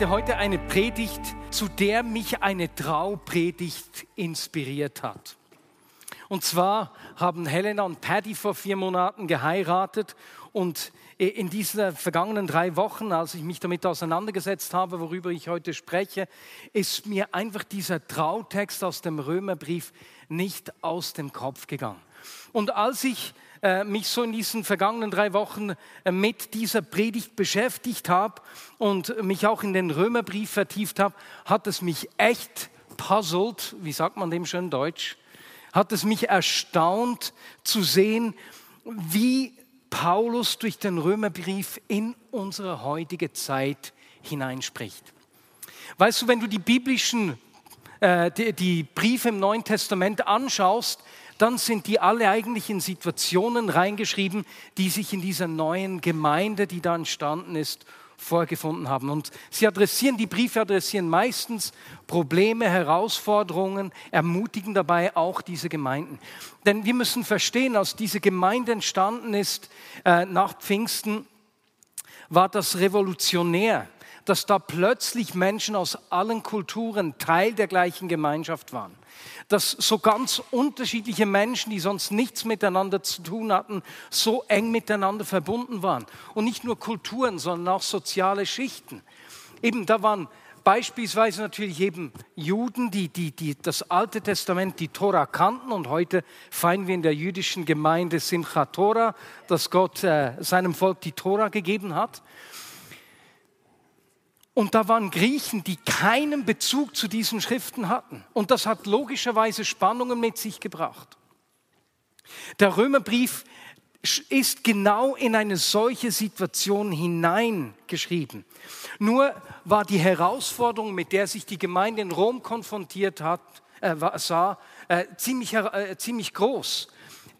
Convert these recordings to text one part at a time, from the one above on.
Ich halte heute eine Predigt, zu der mich eine Traupredigt inspiriert hat. Und zwar haben Helena und Paddy vor vier Monaten geheiratet und in diesen vergangenen drei Wochen, als ich mich damit auseinandergesetzt habe, worüber ich heute spreche, ist mir einfach dieser Trautext aus dem Römerbrief nicht aus dem Kopf gegangen. Und als ich äh, mich so in diesen vergangenen drei Wochen äh, mit dieser Predigt beschäftigt habe und mich auch in den Römerbrief vertieft habe, hat es mich echt puzzled, wie sagt man dem schön Deutsch, hat es mich erstaunt zu sehen, wie Paulus durch den Römerbrief in unsere heutige Zeit hineinspricht. Weißt du, wenn du die biblischen äh, die, die Briefe im Neuen Testament anschaust, dann sind die alle eigentlich in Situationen reingeschrieben, die sich in dieser neuen Gemeinde, die da entstanden ist, vorgefunden haben. Und sie adressieren, die Briefe adressieren meistens Probleme, Herausforderungen, ermutigen dabei auch diese Gemeinden. Denn wir müssen verstehen, als diese Gemeinde entstanden ist äh, nach Pfingsten, war das revolutionär dass da plötzlich Menschen aus allen Kulturen Teil der gleichen Gemeinschaft waren. Dass so ganz unterschiedliche Menschen, die sonst nichts miteinander zu tun hatten, so eng miteinander verbunden waren. Und nicht nur Kulturen, sondern auch soziale Schichten. Eben, da waren beispielsweise natürlich eben Juden, die, die, die das Alte Testament, die Tora kannten und heute feiern wir in der jüdischen Gemeinde Simchat Tora, dass Gott äh, seinem Volk die Tora gegeben hat. Und da waren Griechen, die keinen Bezug zu diesen Schriften hatten. Und das hat logischerweise Spannungen mit sich gebracht. Der Römerbrief ist genau in eine solche Situation hineingeschrieben. Nur war die Herausforderung, mit der sich die Gemeinde in Rom konfrontiert hat, äh, sah, äh, ziemlich, äh, ziemlich groß.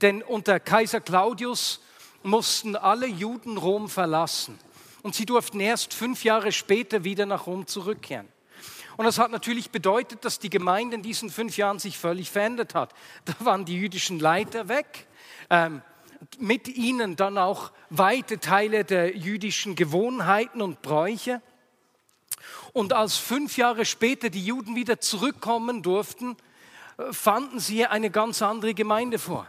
Denn unter Kaiser Claudius mussten alle Juden Rom verlassen und sie durften erst fünf Jahre später wieder nach Rom zurückkehren. Und das hat natürlich bedeutet, dass die Gemeinde in diesen fünf Jahren sich völlig verändert hat. Da waren die jüdischen Leiter weg, ähm, mit ihnen dann auch weite Teile der jüdischen Gewohnheiten und Bräuche. Und als fünf Jahre später die Juden wieder zurückkommen durften, äh, fanden sie eine ganz andere Gemeinde vor.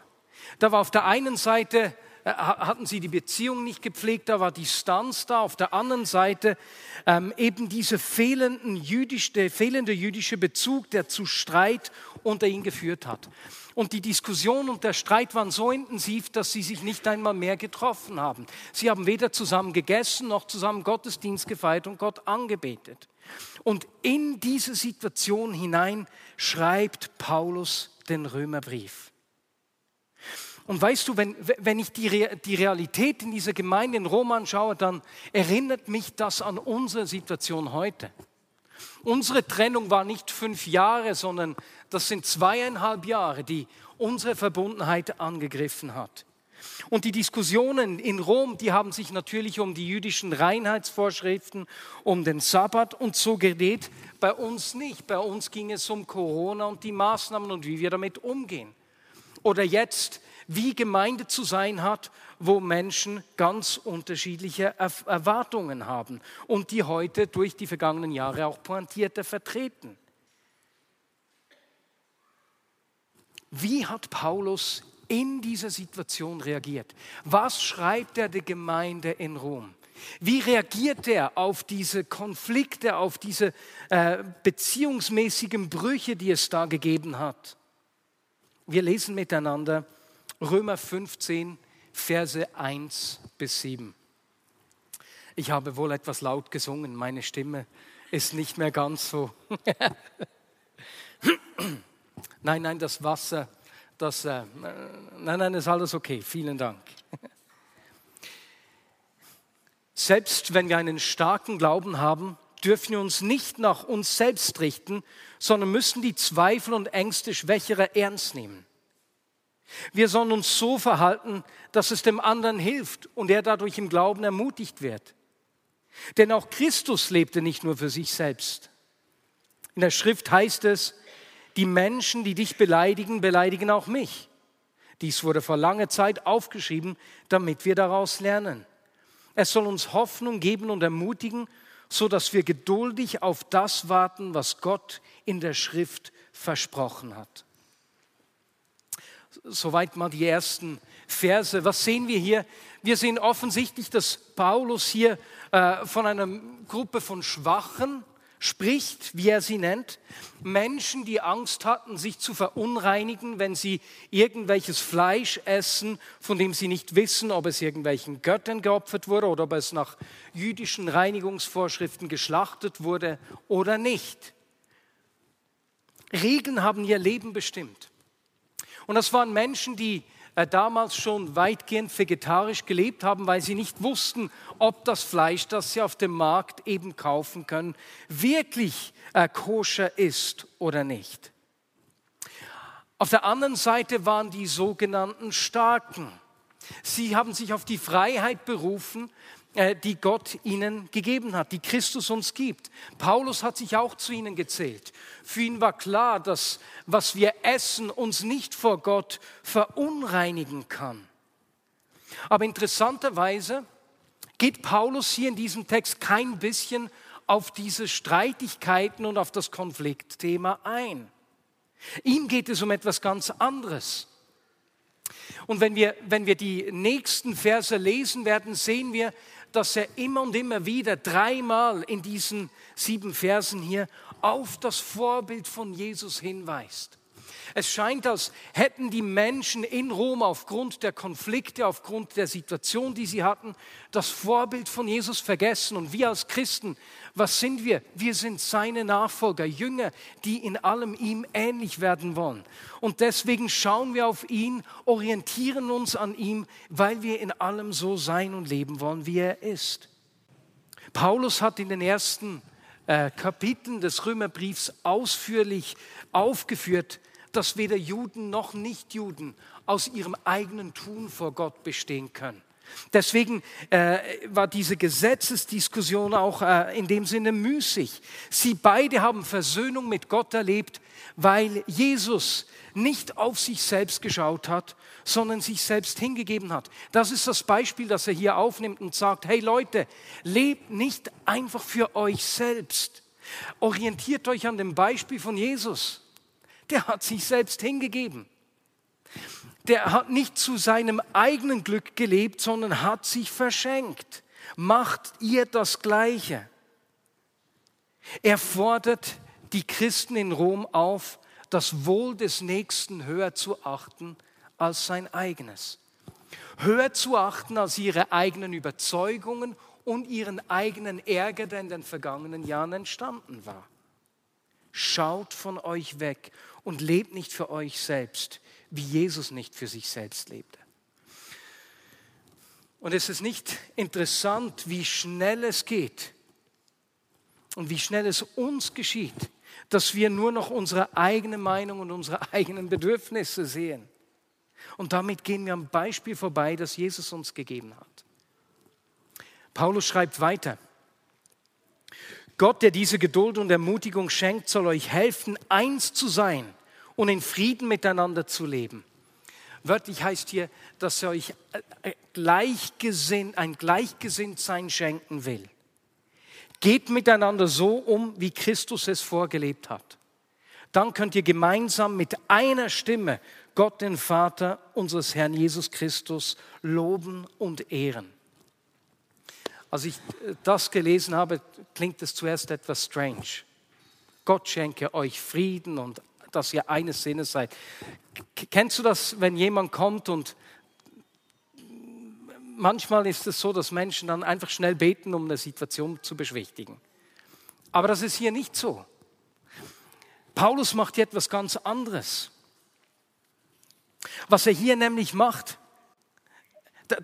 Da war auf der einen Seite hatten sie die Beziehung nicht gepflegt, da war Distanz da. Auf der anderen Seite ähm, eben dieser fehlenden jüdisch, der fehlende jüdische Bezug, der zu Streit unter ihnen geführt hat. Und die Diskussion und der Streit waren so intensiv, dass sie sich nicht einmal mehr getroffen haben. Sie haben weder zusammen gegessen noch zusammen Gottesdienst gefeiert und Gott angebetet. Und in diese Situation hinein schreibt Paulus den Römerbrief. Und weißt du, wenn, wenn ich die, die Realität in dieser Gemeinde in Rom anschaue, dann erinnert mich das an unsere Situation heute. Unsere Trennung war nicht fünf Jahre, sondern das sind zweieinhalb Jahre, die unsere Verbundenheit angegriffen hat. Und die Diskussionen in Rom, die haben sich natürlich um die jüdischen Reinheitsvorschriften, um den Sabbat und so gedreht. Bei uns nicht. Bei uns ging es um Corona und die Maßnahmen und wie wir damit umgehen. Oder jetzt wie Gemeinde zu sein hat, wo Menschen ganz unterschiedliche Erwartungen haben und die heute durch die vergangenen Jahre auch pointierter vertreten. Wie hat Paulus in dieser Situation reagiert? Was schreibt er der Gemeinde in Rom? Wie reagiert er auf diese Konflikte, auf diese äh, beziehungsmäßigen Brüche, die es da gegeben hat? Wir lesen miteinander Römer 15, Verse 1 bis 7. Ich habe wohl etwas laut gesungen, meine Stimme ist nicht mehr ganz so. nein, nein, das Wasser, das, äh, nein, nein, ist alles okay, vielen Dank. Selbst wenn wir einen starken Glauben haben, dürfen wir uns nicht nach uns selbst richten, sondern müssen die Zweifel und Ängste schwächerer ernst nehmen. Wir sollen uns so verhalten, dass es dem anderen hilft und er dadurch im Glauben ermutigt wird. Denn auch Christus lebte nicht nur für sich selbst. In der Schrift heißt es, die Menschen, die dich beleidigen, beleidigen auch mich. Dies wurde vor langer Zeit aufgeschrieben, damit wir daraus lernen. Es soll uns Hoffnung geben und ermutigen, so dass wir geduldig auf das warten, was Gott in der Schrift versprochen hat. Soweit mal die ersten Verse. Was sehen wir hier? Wir sehen offensichtlich, dass Paulus hier äh, von einer Gruppe von Schwachen spricht, wie er sie nennt, Menschen, die Angst hatten, sich zu verunreinigen, wenn sie irgendwelches Fleisch essen, von dem sie nicht wissen, ob es irgendwelchen Göttern geopfert wurde oder ob es nach jüdischen Reinigungsvorschriften geschlachtet wurde oder nicht. Regeln haben ihr Leben bestimmt. Und das waren Menschen, die äh, damals schon weitgehend vegetarisch gelebt haben, weil sie nicht wussten, ob das Fleisch, das sie auf dem Markt eben kaufen können, wirklich äh, koscher ist oder nicht. Auf der anderen Seite waren die sogenannten Starken. Sie haben sich auf die Freiheit berufen, die Gott ihnen gegeben hat, die Christus uns gibt. Paulus hat sich auch zu ihnen gezählt. Für ihn war klar, dass was wir essen uns nicht vor Gott verunreinigen kann. Aber interessanterweise geht Paulus hier in diesem Text kein bisschen auf diese Streitigkeiten und auf das Konfliktthema ein. Ihm geht es um etwas ganz anderes. Und wenn wir, wenn wir die nächsten Verse lesen werden, sehen wir, dass er immer und immer wieder dreimal in diesen sieben Versen hier auf das Vorbild von Jesus hinweist. Es scheint, als hätten die Menschen in Rom aufgrund der Konflikte, aufgrund der Situation, die sie hatten, das Vorbild von Jesus vergessen. Und wir als Christen, was sind wir? Wir sind seine Nachfolger, Jünger, die in allem ihm ähnlich werden wollen. Und deswegen schauen wir auf ihn, orientieren uns an ihm, weil wir in allem so sein und leben wollen, wie er ist. Paulus hat in den ersten äh, Kapiteln des Römerbriefs ausführlich aufgeführt, dass weder Juden noch Nichtjuden aus ihrem eigenen Tun vor Gott bestehen können. Deswegen äh, war diese Gesetzesdiskussion auch äh, in dem Sinne müßig. Sie beide haben Versöhnung mit Gott erlebt, weil Jesus nicht auf sich selbst geschaut hat, sondern sich selbst hingegeben hat. Das ist das Beispiel, das er hier aufnimmt und sagt, hey Leute, lebt nicht einfach für euch selbst. Orientiert euch an dem Beispiel von Jesus der hat sich selbst hingegeben. Der hat nicht zu seinem eigenen Glück gelebt, sondern hat sich verschenkt. Macht ihr das Gleiche. Er fordert die Christen in Rom auf, das Wohl des Nächsten höher zu achten als sein eigenes. Höher zu achten als ihre eigenen Überzeugungen und ihren eigenen Ärger, der in den vergangenen Jahren entstanden war. Schaut von euch weg und lebt nicht für euch selbst, wie Jesus nicht für sich selbst lebte. Und es ist nicht interessant, wie schnell es geht und wie schnell es uns geschieht, dass wir nur noch unsere eigene Meinung und unsere eigenen Bedürfnisse sehen. Und damit gehen wir am Beispiel vorbei, das Jesus uns gegeben hat. Paulus schreibt weiter. Gott, der diese Geduld und Ermutigung schenkt, soll euch helfen, eins zu sein und in Frieden miteinander zu leben. Wörtlich heißt hier, dass er euch äh, gleichgesinnt, ein Gleichgesinntsein schenken will. Geht miteinander so um, wie Christus es vorgelebt hat. Dann könnt ihr gemeinsam mit einer Stimme Gott, den Vater unseres Herrn Jesus Christus, loben und ehren. Als ich äh, das gelesen habe, klingt es zuerst etwas strange. Gott schenke euch Frieden und dass ihr eines Sinnes seid. Kennst du das, wenn jemand kommt und manchmal ist es so, dass Menschen dann einfach schnell beten, um eine Situation zu beschwichtigen. Aber das ist hier nicht so. Paulus macht hier etwas ganz anderes. Was er hier nämlich macht,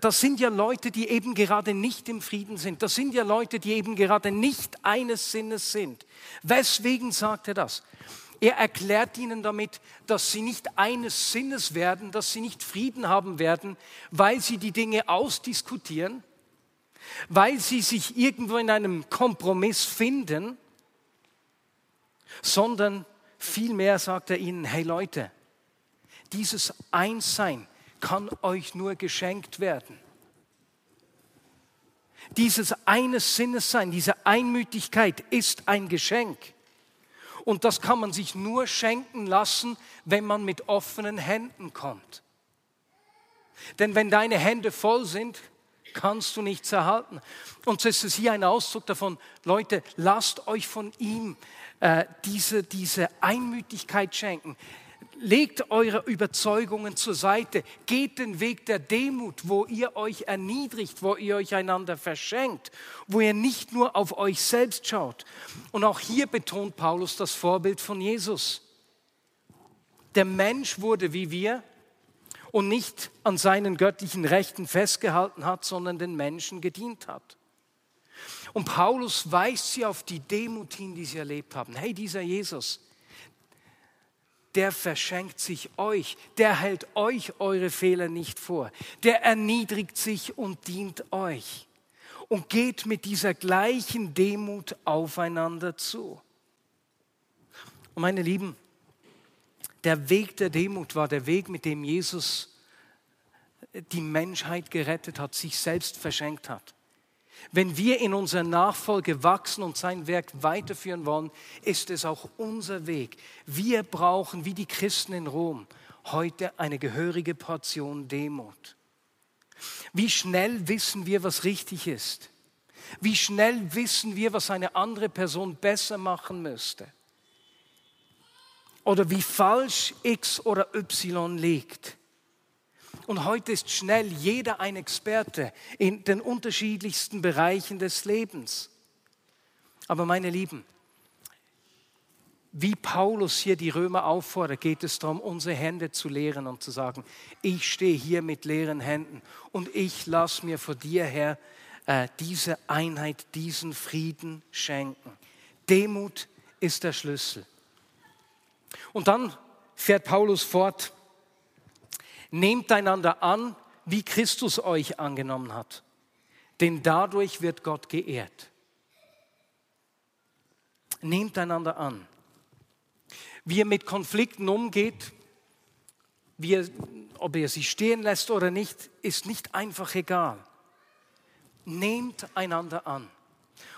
das sind ja Leute, die eben gerade nicht im Frieden sind. Das sind ja Leute, die eben gerade nicht eines Sinnes sind. Weswegen sagt er das? Er erklärt ihnen damit, dass sie nicht eines Sinnes werden, dass sie nicht Frieden haben werden, weil sie die Dinge ausdiskutieren, weil sie sich irgendwo in einem Kompromiss finden, sondern vielmehr sagt er ihnen, hey Leute, dieses Einssein kann euch nur geschenkt werden. Dieses eines Sinnes sein, diese Einmütigkeit ist ein Geschenk. Und das kann man sich nur schenken lassen, wenn man mit offenen Händen kommt. Denn wenn deine Hände voll sind, kannst du nichts erhalten. Und so ist es hier ein Ausdruck davon, Leute, lasst euch von ihm äh, diese, diese Einmütigkeit schenken. Legt eure Überzeugungen zur Seite. Geht den Weg der Demut, wo ihr euch erniedrigt, wo ihr euch einander verschenkt, wo ihr nicht nur auf euch selbst schaut. Und auch hier betont Paulus das Vorbild von Jesus. Der Mensch wurde wie wir und nicht an seinen göttlichen Rechten festgehalten hat, sondern den Menschen gedient hat. Und Paulus weist sie auf die Demut hin, die sie erlebt haben. Hey, dieser Jesus, der verschenkt sich euch, der hält euch eure Fehler nicht vor, der erniedrigt sich und dient euch und geht mit dieser gleichen Demut aufeinander zu. Und meine Lieben, der Weg der Demut war der Weg, mit dem Jesus die Menschheit gerettet hat, sich selbst verschenkt hat. Wenn wir in unserer Nachfolge wachsen und sein Werk weiterführen wollen, ist es auch unser Weg. Wir brauchen, wie die Christen in Rom, heute eine gehörige Portion Demut. Wie schnell wissen wir, was richtig ist? Wie schnell wissen wir, was eine andere Person besser machen müsste? Oder wie falsch X oder Y liegt? Und heute ist schnell jeder ein Experte in den unterschiedlichsten Bereichen des Lebens. Aber meine Lieben, wie Paulus hier die Römer auffordert, geht es darum, unsere Hände zu leeren und zu sagen, ich stehe hier mit leeren Händen und ich lasse mir vor dir, Herr, äh, diese Einheit, diesen Frieden schenken. Demut ist der Schlüssel. Und dann fährt Paulus fort, Nehmt einander an, wie Christus euch angenommen hat, denn dadurch wird Gott geehrt. Nehmt einander an. Wie ihr mit Konflikten umgeht, ihr, ob ihr sie stehen lässt oder nicht, ist nicht einfach egal. Nehmt einander an.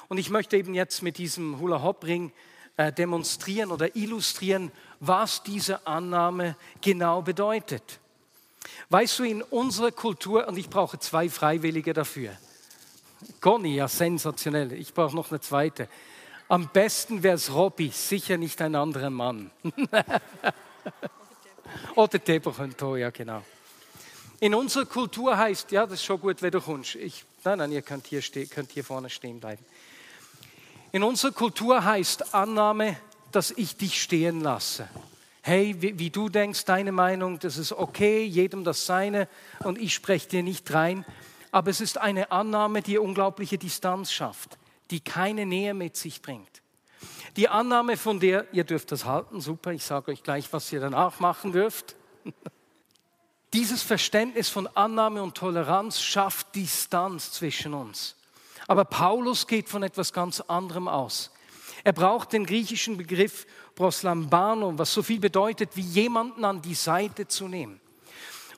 Und ich möchte eben jetzt mit diesem Hula-Hop-Ring äh, demonstrieren oder illustrieren, was diese Annahme genau bedeutet. Weißt du, in unserer Kultur, und ich brauche zwei Freiwillige dafür. Conny, ja, sensationell. Ich brauche noch eine zweite. Am besten wäre es Robby, sicher nicht ein anderer Mann. Oder Tebo ja, genau. In unserer Kultur heißt, ja, das ist schon gut, wenn du kommst. Ich, nein, nein, ihr könnt hier, steh, könnt hier vorne stehen bleiben. In unserer Kultur heißt Annahme, dass ich dich stehen lasse hey, wie, wie, du denkst, deine Meinung, das ist okay, jedem das seine und ich spreche dir nicht rein. Aber es ist eine Annahme, die unglaubliche Distanz schafft, die keine Nähe mit sich bringt. Die Annahme, von der, ihr dürft das halten, super, ich sage euch gleich, was ihr danach machen dürft. Dieses Verständnis von Annahme und Toleranz schafft Distanz zwischen uns. Aber Paulus geht von etwas ganz anderem aus. Er braucht den griechischen Begriff proslambano, was so viel bedeutet, wie jemanden an die Seite zu nehmen.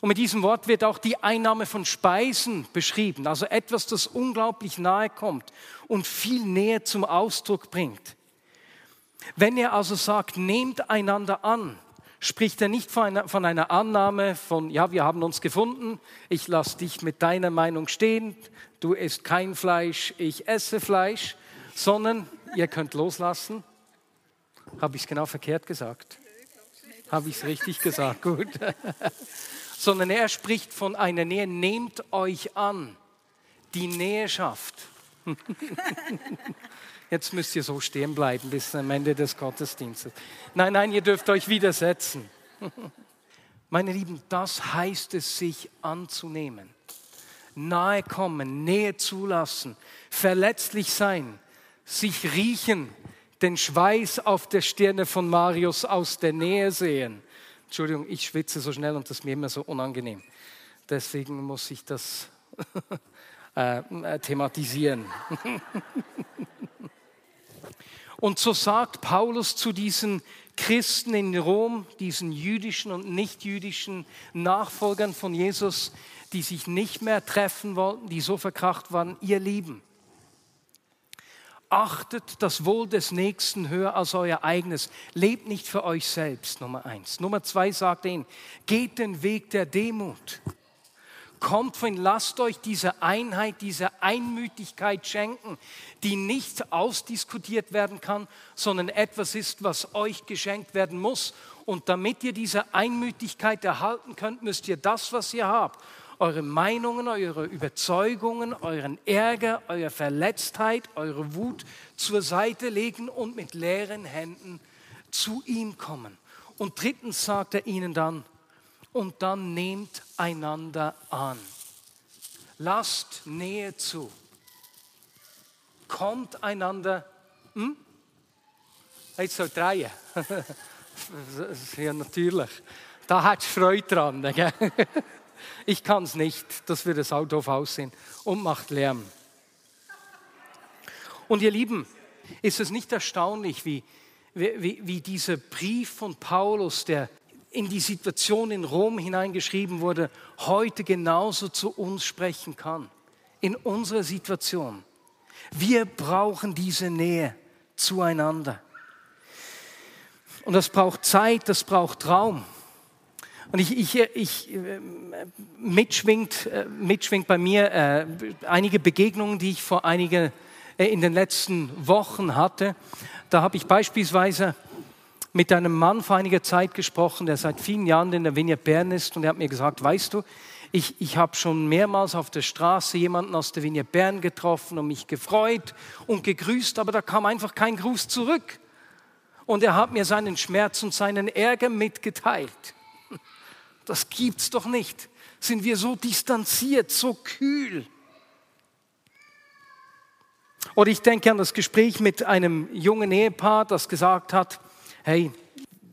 Und mit diesem Wort wird auch die Einnahme von Speisen beschrieben, also etwas, das unglaublich nahe kommt und viel näher zum Ausdruck bringt. Wenn er also sagt, nehmt einander an, spricht er nicht von einer, von einer Annahme von, ja, wir haben uns gefunden, ich lasse dich mit deiner Meinung stehen, du isst kein Fleisch, ich esse Fleisch, sondern ihr könnt loslassen. Habe ich es genau verkehrt gesagt? Habe ich es richtig gesagt? Gut. Sondern er spricht von einer Nähe. Nehmt euch an. Die Nähe schafft. Jetzt müsst ihr so stehen bleiben bis am Ende des Gottesdienstes. Nein, nein, ihr dürft euch widersetzen. Meine Lieben, das heißt es, sich anzunehmen. nahe kommen, Nähe zulassen, verletzlich sein, sich riechen, den Schweiß auf der Stirne von Marius aus der Nähe sehen. Entschuldigung, ich schwitze so schnell und das ist mir immer so unangenehm. Deswegen muss ich das äh, äh thematisieren. und so sagt Paulus zu diesen Christen in Rom, diesen jüdischen und nichtjüdischen Nachfolgern von Jesus, die sich nicht mehr treffen wollten, die so verkracht waren, ihr Lieben. Achtet das Wohl des Nächsten höher als euer eigenes. Lebt nicht für euch selbst, Nummer eins. Nummer zwei sagt ihn, geht den Weg der Demut. Kommt von, lasst euch diese Einheit, diese Einmütigkeit schenken, die nicht ausdiskutiert werden kann, sondern etwas ist, was euch geschenkt werden muss. Und damit ihr diese Einmütigkeit erhalten könnt, müsst ihr das, was ihr habt, eure Meinungen, eure Überzeugungen, euren Ärger, eure Verletztheit, eure Wut zur Seite legen und mit leeren Händen zu ihm kommen. Und drittens sagt er ihnen dann, und dann nehmt einander an. Lasst Nähe zu. Kommt einander. Hm? Jetzt so drei. Das ist ja natürlich. Da hat Freude dran. Gell? Ich kann es nicht, das wird das Auto auf aussehen und macht Lärm. Und ihr Lieben, ist es nicht erstaunlich, wie, wie, wie dieser Brief von Paulus, der in die Situation in Rom hineingeschrieben wurde, heute genauso zu uns sprechen kann, in unserer Situation. Wir brauchen diese Nähe zueinander. Und das braucht Zeit, das braucht Raum. Und ich, ich, ich äh, mitschwingt, äh, mitschwingt bei mir äh, einige Begegnungen, die ich vor einige, äh, in den letzten Wochen hatte. Da habe ich beispielsweise mit einem Mann vor einiger Zeit gesprochen, der seit vielen Jahren in der Vineyard Bern ist und er hat mir gesagt, weißt du, ich, ich habe schon mehrmals auf der Straße jemanden aus der Vineyard Bern getroffen und mich gefreut und gegrüßt, aber da kam einfach kein Gruß zurück. Und er hat mir seinen Schmerz und seinen Ärger mitgeteilt. Das gibt's doch nicht. Sind wir so distanziert, so kühl? Oder ich denke an das Gespräch mit einem jungen Ehepaar, das gesagt hat, hey,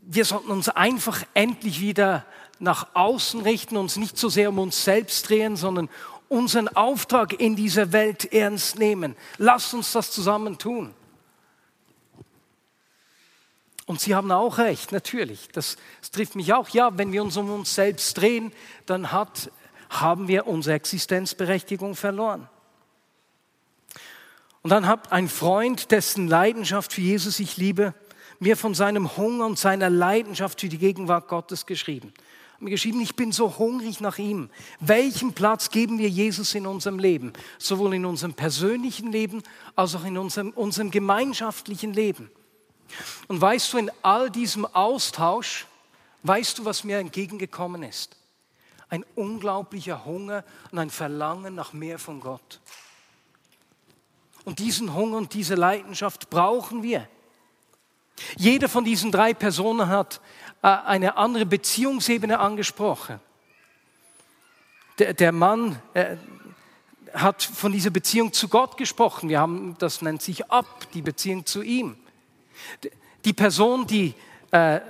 wir sollten uns einfach endlich wieder nach außen richten, uns nicht so sehr um uns selbst drehen, sondern unseren Auftrag in dieser Welt ernst nehmen. Lasst uns das zusammen tun. Und Sie haben auch recht, natürlich. Das, das, trifft mich auch. Ja, wenn wir uns um uns selbst drehen, dann hat, haben wir unsere Existenzberechtigung verloren. Und dann hat ein Freund, dessen Leidenschaft für Jesus ich liebe, mir von seinem Hunger und seiner Leidenschaft für die Gegenwart Gottes geschrieben. Hat mir geschrieben, ich bin so hungrig nach ihm. Welchen Platz geben wir Jesus in unserem Leben? Sowohl in unserem persönlichen Leben als auch in unserem, unserem gemeinschaftlichen Leben. Und weißt du, in all diesem Austausch, weißt du, was mir entgegengekommen ist? Ein unglaublicher Hunger und ein Verlangen nach mehr von Gott. Und diesen Hunger und diese Leidenschaft brauchen wir. Jeder von diesen drei Personen hat äh, eine andere Beziehungsebene angesprochen. Der, der Mann äh, hat von dieser Beziehung zu Gott gesprochen. Wir haben, das nennt sich ab, die Beziehung zu ihm. Die Person, die äh,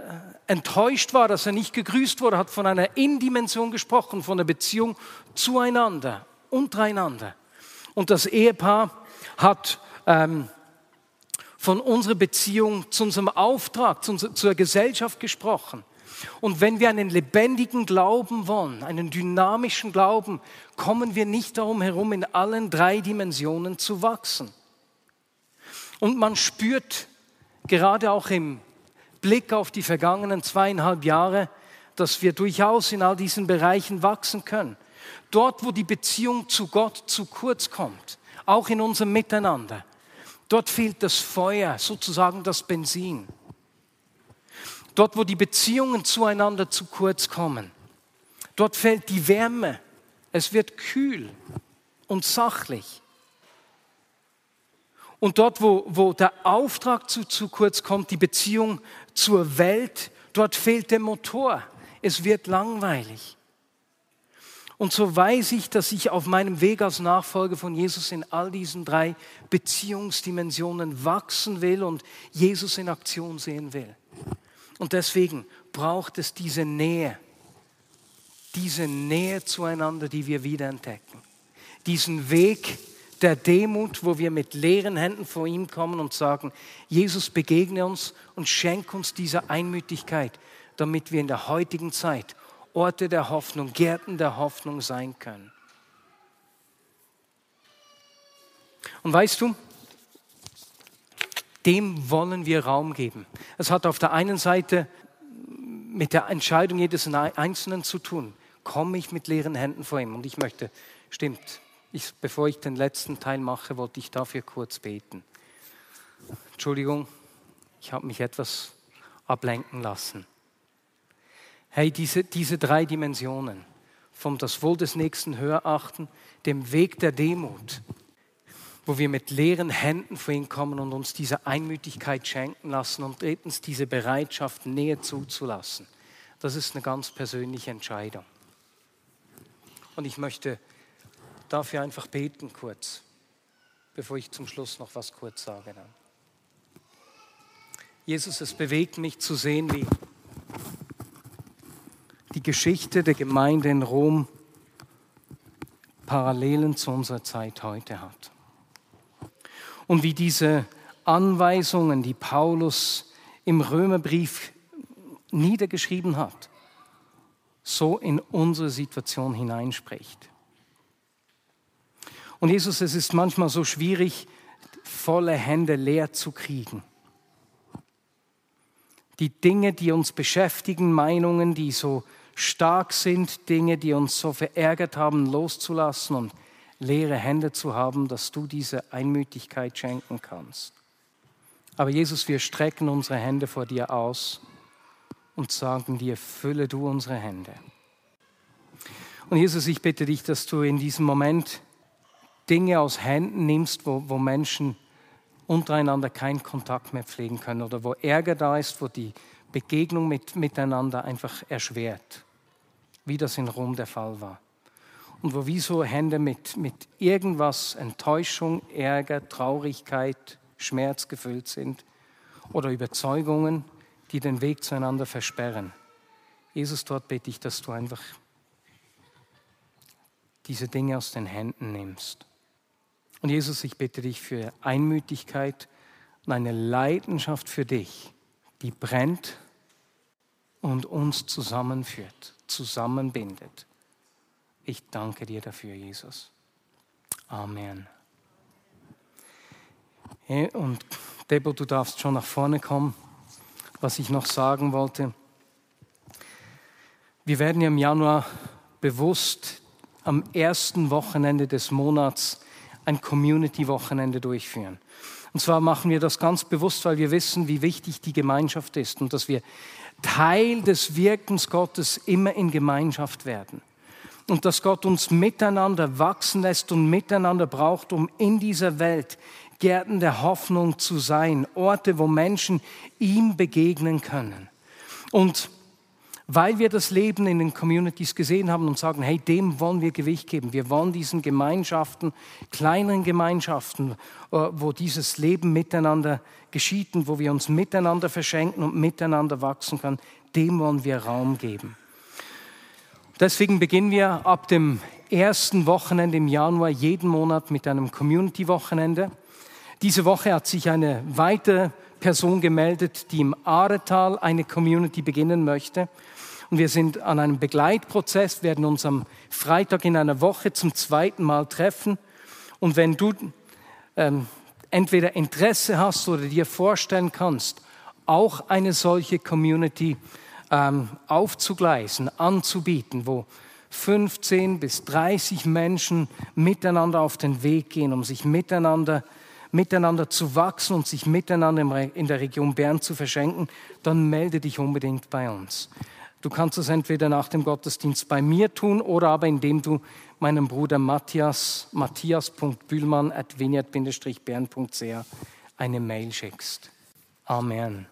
enttäuscht war, dass er nicht gegrüßt wurde, hat von einer Indimension gesprochen, von der Beziehung zueinander, untereinander. Und das Ehepaar hat ähm, von unserer Beziehung zu unserem Auftrag, zu unserer, zur Gesellschaft gesprochen. Und wenn wir einen lebendigen Glauben wollen, einen dynamischen Glauben, kommen wir nicht darum herum, in allen drei Dimensionen zu wachsen. Und man spürt gerade auch im Blick auf die vergangenen zweieinhalb Jahre, dass wir durchaus in all diesen Bereichen wachsen können. Dort, wo die Beziehung zu Gott zu kurz kommt, auch in unserem Miteinander, dort fehlt das Feuer, sozusagen das Benzin. Dort, wo die Beziehungen zueinander zu kurz kommen, dort fällt die Wärme. Es wird kühl und sachlich. Und dort, wo, wo der Auftrag zu, zu kurz kommt, die Beziehung zur Welt, dort fehlt der Motor. Es wird langweilig. Und so weiß ich, dass ich auf meinem Weg als Nachfolger von Jesus in all diesen drei Beziehungsdimensionen wachsen will und Jesus in Aktion sehen will. Und deswegen braucht es diese Nähe, diese Nähe zueinander, die wir wiederentdecken. Diesen Weg der Demut, wo wir mit leeren Händen vor ihm kommen und sagen, Jesus begegne uns und schenk uns diese Einmütigkeit, damit wir in der heutigen Zeit Orte der Hoffnung, Gärten der Hoffnung sein können. Und weißt du, dem wollen wir Raum geben. Es hat auf der einen Seite mit der Entscheidung jedes Einzelnen zu tun. Komme ich mit leeren Händen vor ihm? Und ich möchte, stimmt, ich, bevor ich den letzten Teil mache, wollte ich dafür kurz beten. Entschuldigung, ich habe mich etwas ablenken lassen. Hey, diese, diese drei Dimensionen, vom das Wohl des Nächsten höher achten, dem Weg der Demut, wo wir mit leeren Händen vor ihn kommen und uns diese Einmütigkeit schenken lassen und drittens diese Bereitschaft, Nähe zuzulassen. Das ist eine ganz persönliche Entscheidung. Und ich möchte dafür einfach beten kurz, bevor ich zum Schluss noch was kurz sage. Jesus, es bewegt mich zu sehen, wie die Geschichte der Gemeinde in Rom Parallelen zu unserer Zeit heute hat. Und wie diese Anweisungen, die Paulus im Römerbrief niedergeschrieben hat, so in unsere Situation hineinspricht. Und Jesus, es ist manchmal so schwierig, volle Hände leer zu kriegen die Dinge, die uns beschäftigen, Meinungen, die so stark sind, Dinge, die uns so verärgert haben, loszulassen und leere Hände zu haben, dass du diese Einmütigkeit schenken kannst. Aber Jesus, wir strecken unsere Hände vor dir aus und sagen dir, fülle du unsere Hände. Und Jesus, ich bitte dich, dass du in diesem Moment Dinge aus Händen nimmst, wo, wo Menschen untereinander keinen Kontakt mehr pflegen können oder wo Ärger da ist, wo die Begegnung mit, miteinander einfach erschwert, wie das in Rom der Fall war. Und wo wie so Hände mit, mit irgendwas, Enttäuschung, Ärger, Traurigkeit, Schmerz gefüllt sind oder Überzeugungen, die den Weg zueinander versperren. Jesus, dort bete ich, dass du einfach diese Dinge aus den Händen nimmst. Und Jesus, ich bitte dich für Einmütigkeit und eine Leidenschaft für dich, die brennt und uns zusammenführt, zusammenbindet. Ich danke dir dafür, Jesus. Amen. Und Debo, du darfst schon nach vorne kommen. Was ich noch sagen wollte, wir werden ja im Januar bewusst am ersten Wochenende des Monats ein Community-Wochenende durchführen. Und zwar machen wir das ganz bewusst, weil wir wissen, wie wichtig die Gemeinschaft ist und dass wir Teil des Wirkens Gottes immer in Gemeinschaft werden. Und dass Gott uns miteinander wachsen lässt und miteinander braucht, um in dieser Welt Gärten der Hoffnung zu sein, Orte, wo Menschen ihm begegnen können. Und weil wir das Leben in den Communities gesehen haben und sagen, hey, dem wollen wir Gewicht geben. Wir wollen diesen Gemeinschaften, kleineren Gemeinschaften, äh, wo dieses Leben miteinander geschieht und wo wir uns miteinander verschenken und miteinander wachsen können, dem wollen wir Raum geben. Deswegen beginnen wir ab dem ersten Wochenende im Januar jeden Monat mit einem Community-Wochenende. Diese Woche hat sich eine weitere Person gemeldet, die im Aretal eine Community beginnen möchte. Und wir sind an einem Begleitprozess, werden uns am Freitag in einer Woche zum zweiten Mal treffen. Und wenn du ähm, entweder Interesse hast oder dir vorstellen kannst, auch eine solche Community ähm, aufzugleisen, anzubieten, wo 15 bis 30 Menschen miteinander auf den Weg gehen, um sich miteinander miteinander zu wachsen und sich miteinander in der Region Bern zu verschenken, dann melde dich unbedingt bei uns. Du kannst es entweder nach dem Gottesdienst bei mir tun oder aber indem du meinem Bruder Matthias, matthias.bühlmann at bernch eine Mail schickst. Amen.